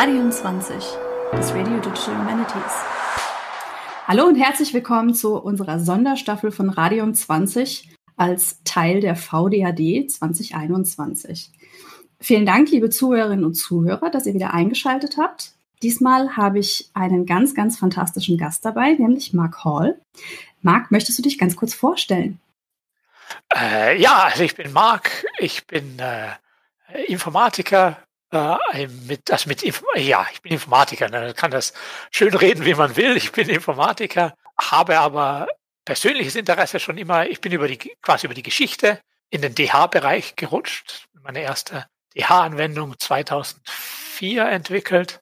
Radium 20, das Radio Digital Humanities. Hallo und herzlich willkommen zu unserer Sonderstaffel von Radium 20 als Teil der VDAD 2021. Vielen Dank, liebe Zuhörerinnen und Zuhörer, dass ihr wieder eingeschaltet habt. Diesmal habe ich einen ganz, ganz fantastischen Gast dabei, nämlich Mark Hall. Mark, möchtest du dich ganz kurz vorstellen? Äh, ja, also ich bin Mark, ich bin äh, Informatiker, äh, mit, also mit, ja, ich bin Informatiker, ne, kann das schön reden, wie man will. Ich bin Informatiker, habe aber persönliches Interesse schon immer. Ich bin über die, quasi über die Geschichte in den DH-Bereich gerutscht. Meine erste DH-Anwendung 2004 entwickelt.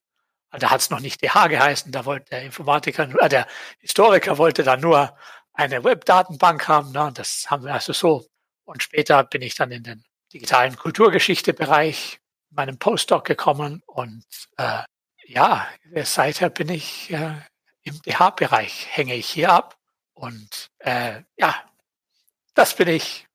Da hat es noch nicht DH geheißen, da wollte der Informatiker, äh, der Historiker wollte da nur eine Webdatenbank haben. Ne? Das haben wir also so. Und später bin ich dann in den digitalen Kulturgeschichte-Bereich meinem Postdoc gekommen und äh, ja, seither bin ich äh, im DH-Bereich, hänge ich hier ab und äh, ja, das bin ich.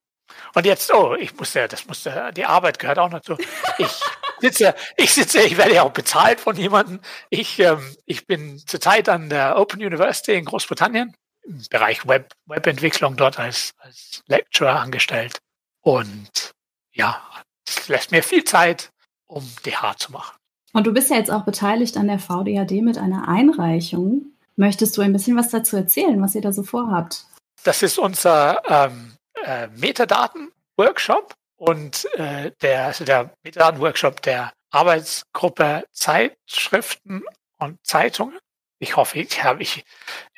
Und jetzt, oh, ich muss ja, das muss ja, die Arbeit gehört auch noch zu. Ich sitze, ich sitze, ich werde ja auch bezahlt von jemandem. Ich, ähm, ich bin zurzeit an der Open University in Großbritannien im Bereich Web, Webentwicklung dort als, als Lecturer angestellt. Und ja, es lässt mir viel Zeit, um DH zu machen. Und du bist ja jetzt auch beteiligt an der VDAD mit einer Einreichung. Möchtest du ein bisschen was dazu erzählen, was ihr da so vorhabt? Das ist unser ähm, äh, Metadaten-Workshop und äh, der, also der Metadaten-Workshop der Arbeitsgruppe Zeitschriften und Zeitungen. Ich hoffe, ich habe ich,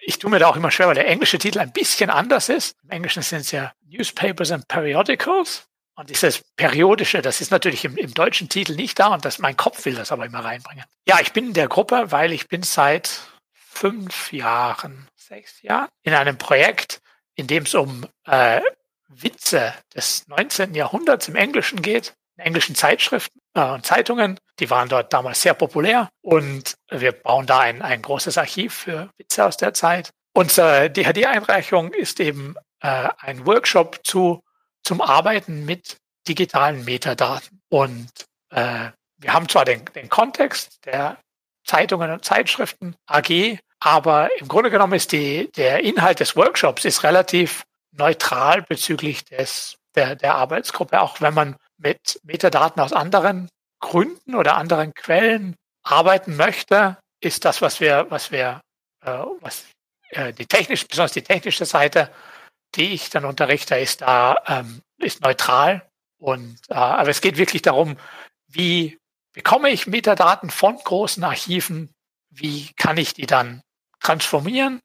ich tue mir da auch immer schwer, weil der englische Titel ein bisschen anders ist. Im Englischen sind es ja Newspapers and Periodicals. Und dieses Periodische, das ist natürlich im, im, deutschen Titel nicht da und das, mein Kopf will das aber immer reinbringen. Ja, ich bin in der Gruppe, weil ich bin seit fünf Jahren, sechs Jahren in einem Projekt, in dem es um äh, Witze des 19. Jahrhunderts im Englischen geht, in englischen Zeitschriften äh, und Zeitungen. Die waren dort damals sehr populär und wir bauen da ein, ein großes Archiv für Witze aus der Zeit. Unsere DHD-Einreichung ist eben äh, ein Workshop zu zum Arbeiten mit digitalen Metadaten. Und äh, wir haben zwar den, den Kontext der Zeitungen und Zeitschriften AG, aber im Grunde genommen ist die, der Inhalt des Workshops ist relativ neutral bezüglich des, der, der Arbeitsgruppe, auch wenn man mit Metadaten aus anderen Gründen oder anderen Quellen arbeiten möchte, ist das, was wir, was wir, äh, was äh, die technische, besonders die technische Seite die ich dann unterrichte, ist da ähm, ist neutral. Und äh, aber es geht wirklich darum, wie bekomme ich Metadaten von großen Archiven, wie kann ich die dann transformieren,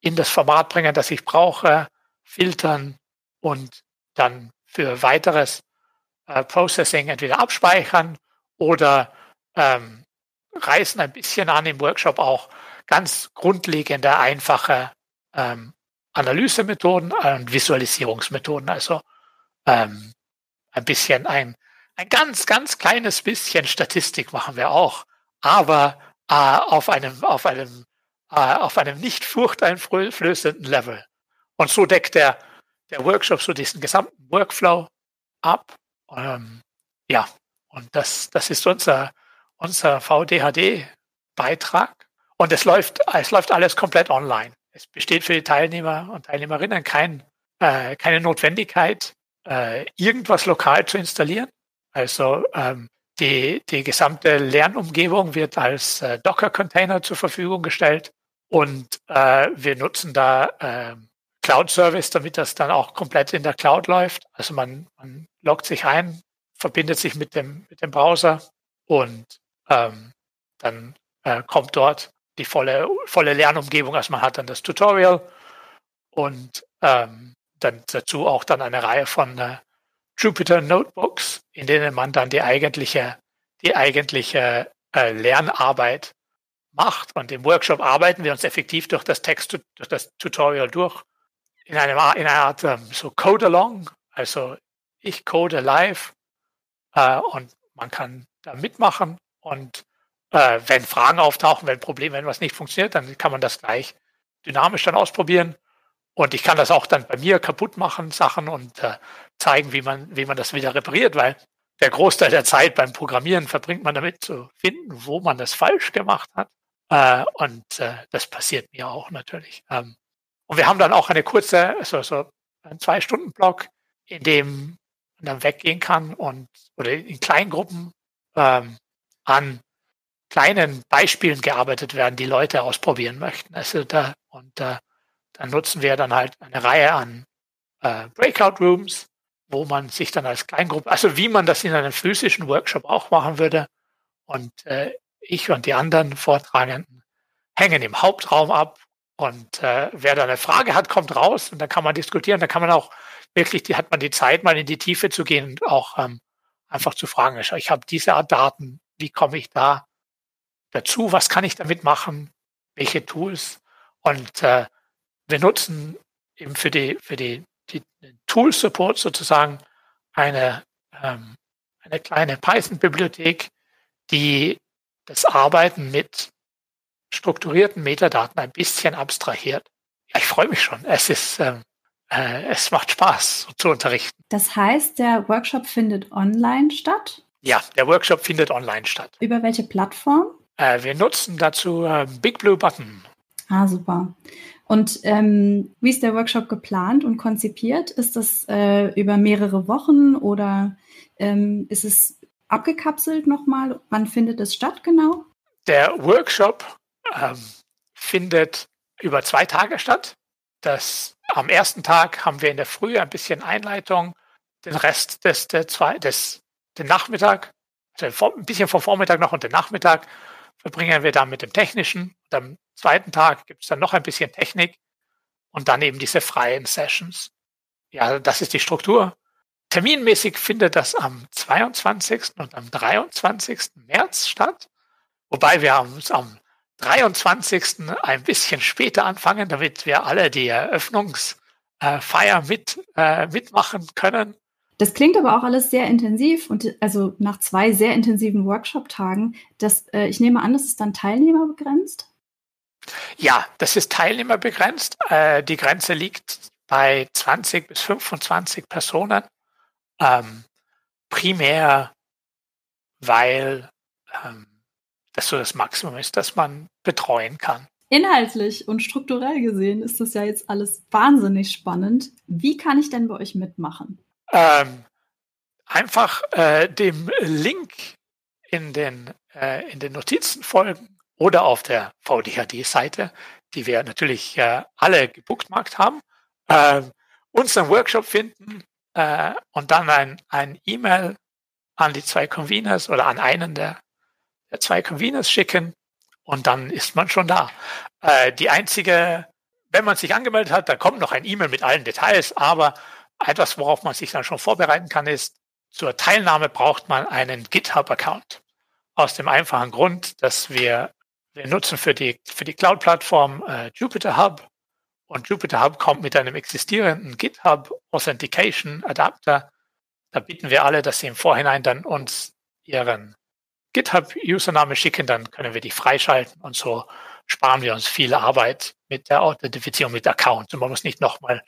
in das Format bringen, das ich brauche, filtern und dann für weiteres äh, Processing entweder abspeichern oder ähm, reißen ein bisschen an im Workshop auch ganz grundlegende, einfache ähm, Analysemethoden und Visualisierungsmethoden. Also ähm, ein bisschen ein, ein ganz, ganz kleines bisschen Statistik machen wir auch, aber äh, auf einem, auf einem, äh, auf einem nicht furchteinflößenden Level. Und so deckt der, der Workshop so diesen gesamten Workflow ab. Ähm, ja, und das, das ist unser, unser VDHD-Beitrag. Und es läuft, es läuft alles komplett online es besteht für die Teilnehmer und Teilnehmerinnen kein, äh, keine Notwendigkeit, äh, irgendwas lokal zu installieren. Also ähm, die, die gesamte Lernumgebung wird als äh, Docker-Container zur Verfügung gestellt und äh, wir nutzen da äh, Cloud-Service, damit das dann auch komplett in der Cloud läuft. Also man, man loggt sich ein, verbindet sich mit dem, mit dem Browser und ähm, dann äh, kommt dort die volle, volle Lernumgebung. Man hat dann das Tutorial und ähm, dann dazu auch dann eine Reihe von äh, Jupyter Notebooks, in denen man dann die eigentliche, die eigentliche äh, Lernarbeit macht. Und im Workshop arbeiten wir uns effektiv durch das Text, durch das Tutorial durch in, einem, in einer Art ähm, so Code-Along. Also ich code live äh, und man kann da mitmachen und äh, wenn Fragen auftauchen, wenn Probleme, wenn was nicht funktioniert, dann kann man das gleich dynamisch dann ausprobieren. Und ich kann das auch dann bei mir kaputt machen, Sachen und äh, zeigen, wie man, wie man das wieder repariert, weil der Großteil der Zeit beim Programmieren verbringt man damit zu finden, wo man das falsch gemacht hat. Äh, und äh, das passiert mir auch natürlich. Ähm, und wir haben dann auch eine kurze, so, so einen Zwei-Stunden-Block, in dem man dann weggehen kann und oder in kleinen Gruppen ähm, an kleinen Beispielen gearbeitet werden, die Leute ausprobieren möchten. Also da und äh, dann nutzen wir dann halt eine Reihe an äh, Breakout Rooms, wo man sich dann als Kleingruppe, also wie man das in einem physischen Workshop auch machen würde. Und äh, ich und die anderen Vortragenden hängen im Hauptraum ab. Und äh, wer da eine Frage hat, kommt raus und dann kann man diskutieren. Da kann man auch wirklich, die hat man die Zeit, mal in die Tiefe zu gehen und auch ähm, einfach zu fragen, ich habe diese Art Daten, wie komme ich da dazu, was kann ich damit machen, welche Tools. Und äh, wir nutzen eben für die, für die die Tool Support sozusagen eine, ähm, eine kleine Python-Bibliothek, die das Arbeiten mit strukturierten Metadaten ein bisschen abstrahiert. Ja, ich freue mich schon. Es ist, ähm, äh, es macht Spaß so zu unterrichten. Das heißt, der Workshop findet online statt? Ja, der Workshop findet online statt. Über welche Plattform? Äh, wir nutzen dazu äh, Big Blue Button. Ah, super. Und ähm, wie ist der Workshop geplant und konzipiert? Ist das äh, über mehrere Wochen oder ähm, ist es abgekapselt nochmal? Wann findet es statt genau? Der Workshop ähm, findet über zwei Tage statt. Das, am ersten Tag haben wir in der Früh ein bisschen Einleitung, den Rest des, der zwei, des den Nachmittag, also ein bisschen vom Vormittag noch und den Nachmittag verbringen wir dann mit dem Technischen. Und am zweiten Tag gibt es dann noch ein bisschen Technik und dann eben diese freien Sessions. Ja, das ist die Struktur. Terminmäßig findet das am 22. und am 23. März statt, wobei wir uns am 23. ein bisschen später anfangen, damit wir alle die Eröffnungsfeier mit, äh, mitmachen können. Das klingt aber auch alles sehr intensiv und also nach zwei sehr intensiven Workshop-Tagen, das, äh, ich nehme an, das ist dann teilnehmerbegrenzt? Ja, das ist teilnehmerbegrenzt. Äh, die Grenze liegt bei 20 bis 25 Personen. Ähm, primär, weil ähm, das so das Maximum ist, das man betreuen kann. Inhaltlich und strukturell gesehen ist das ja jetzt alles wahnsinnig spannend. Wie kann ich denn bei euch mitmachen? Ähm, einfach äh, dem Link in den, äh, in den Notizen folgen oder auf der VDHD-Seite, die wir natürlich äh, alle gebookmarkt haben, äh, unseren Workshop finden äh, und dann ein, ein E-Mail an die zwei Conveners oder an einen der, der zwei Conveners schicken und dann ist man schon da. Äh, die einzige, wenn man sich angemeldet hat, da kommt noch ein E-Mail mit allen Details, aber etwas, worauf man sich dann schon vorbereiten kann, ist, zur Teilnahme braucht man einen GitHub-Account. Aus dem einfachen Grund, dass wir, wir nutzen für die, für die Cloud-Plattform äh, Jupyter Hub und Jupyter Hub kommt mit einem existierenden GitHub Authentication Adapter. Da bitten wir alle, dass sie im Vorhinein dann uns ihren GitHub-Username schicken, dann können wir die freischalten und so sparen wir uns viel Arbeit mit der Authentifizierung mit Account. Und man muss nicht nochmal,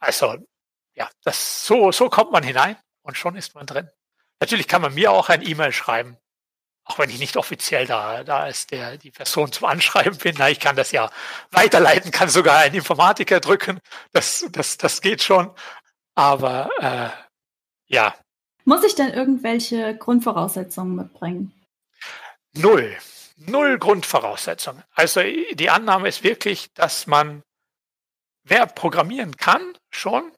also ja, das, so, so kommt man hinein und schon ist man drin. Natürlich kann man mir auch ein E-Mail schreiben, auch wenn ich nicht offiziell da, da ist der, die Person zum Anschreiben bin. Na, ich kann das ja weiterleiten, kann sogar einen Informatiker drücken. Das, das, das geht schon. Aber äh, ja. Muss ich denn irgendwelche Grundvoraussetzungen mitbringen? Null. Null Grundvoraussetzungen. Also die Annahme ist wirklich, dass man, wer programmieren kann, schon,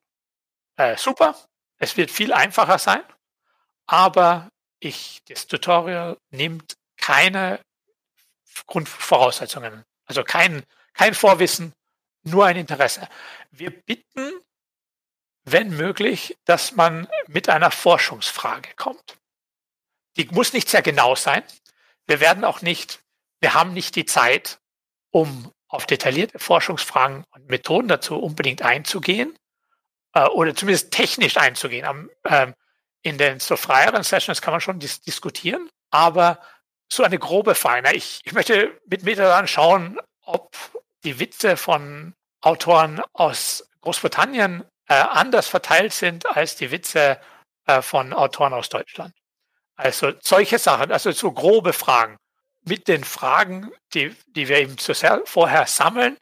äh, super, es wird viel einfacher sein, aber ich, das Tutorial nimmt keine Grundvoraussetzungen, also kein, kein Vorwissen, nur ein Interesse. Wir bitten, wenn möglich, dass man mit einer Forschungsfrage kommt. Die muss nicht sehr genau sein. Wir werden auch nicht, wir haben nicht die Zeit, um auf detaillierte Forschungsfragen und Methoden dazu unbedingt einzugehen äh, oder zumindest technisch einzugehen. Am, ähm, in den so freieren Sessions kann man schon dis diskutieren, aber so eine grobe Feine. Ich, ich möchte mit Metadan schauen, ob die Witze von Autoren aus Großbritannien äh, anders verteilt sind als die Witze äh, von Autoren aus Deutschland. Also solche Sachen, also so grobe Fragen. Mit den Fragen, die, die wir eben vorher sammeln,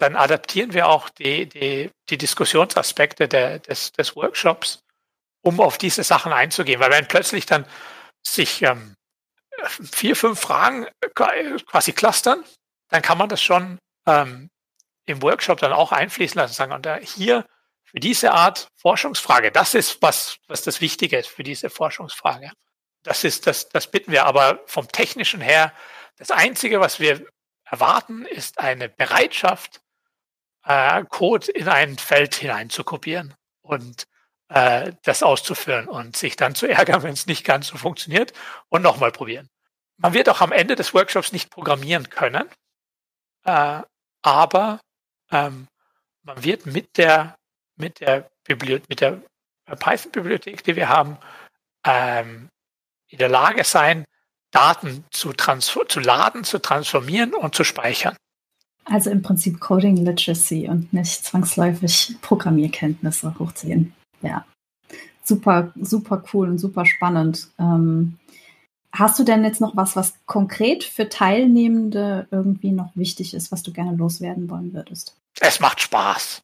dann adaptieren wir auch die, die, die Diskussionsaspekte der, des, des Workshops, um auf diese Sachen einzugehen. Weil wenn plötzlich dann sich ähm, vier, fünf Fragen quasi clustern, dann kann man das schon ähm, im Workshop dann auch einfließen lassen, sagen, und da hier für diese Art Forschungsfrage, das ist was, was das Wichtige ist für diese Forschungsfrage. Das ist, das, das bitten wir aber vom Technischen her. Das Einzige, was wir erwarten, ist eine Bereitschaft, äh, Code in ein Feld hinein zu kopieren und äh, das auszuführen und sich dann zu ärgern, wenn es nicht ganz so funktioniert und nochmal probieren. Man wird auch am Ende des Workshops nicht programmieren können, äh, aber ähm, man wird mit der mit der Bibliothek, mit der Python-Bibliothek, die wir haben, ähm, in der Lage sein, Daten zu, zu laden, zu transformieren und zu speichern. Also im Prinzip Coding Literacy und nicht zwangsläufig Programmierkenntnisse hochziehen. Ja. Super, super cool und super spannend. Ähm, hast du denn jetzt noch was, was konkret für Teilnehmende irgendwie noch wichtig ist, was du gerne loswerden wollen würdest? Es macht Spaß.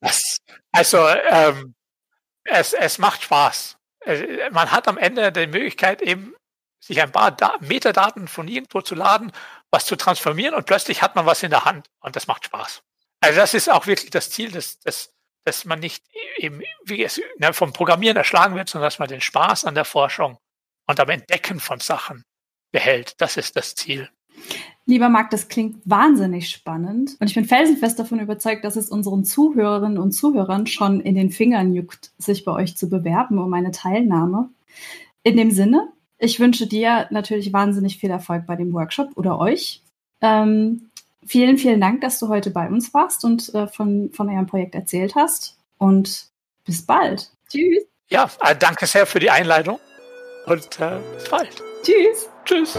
Das, also ähm, es, es macht Spaß. Äh, man hat am Ende die Möglichkeit, eben sich ein paar da Metadaten von irgendwo zu laden, was zu transformieren und plötzlich hat man was in der Hand und das macht Spaß. Also das ist auch wirklich das Ziel, dass, dass, dass man nicht eben wie es ne, vom Programmieren erschlagen wird, sondern dass man den Spaß an der Forschung und am Entdecken von Sachen behält. Das ist das Ziel. Lieber Marc, das klingt wahnsinnig spannend und ich bin felsenfest davon überzeugt, dass es unseren Zuhörerinnen und Zuhörern schon in den Fingern juckt, sich bei euch zu bewerben um eine Teilnahme. In dem Sinne, ich wünsche dir natürlich wahnsinnig viel Erfolg bei dem Workshop oder euch. Ähm, vielen, vielen Dank, dass du heute bei uns warst und äh, von, von eurem Projekt erzählt hast und bis bald. Tschüss. Ja, äh, danke sehr für die Einleitung und äh, bis bald. Tschüss. Tschüss.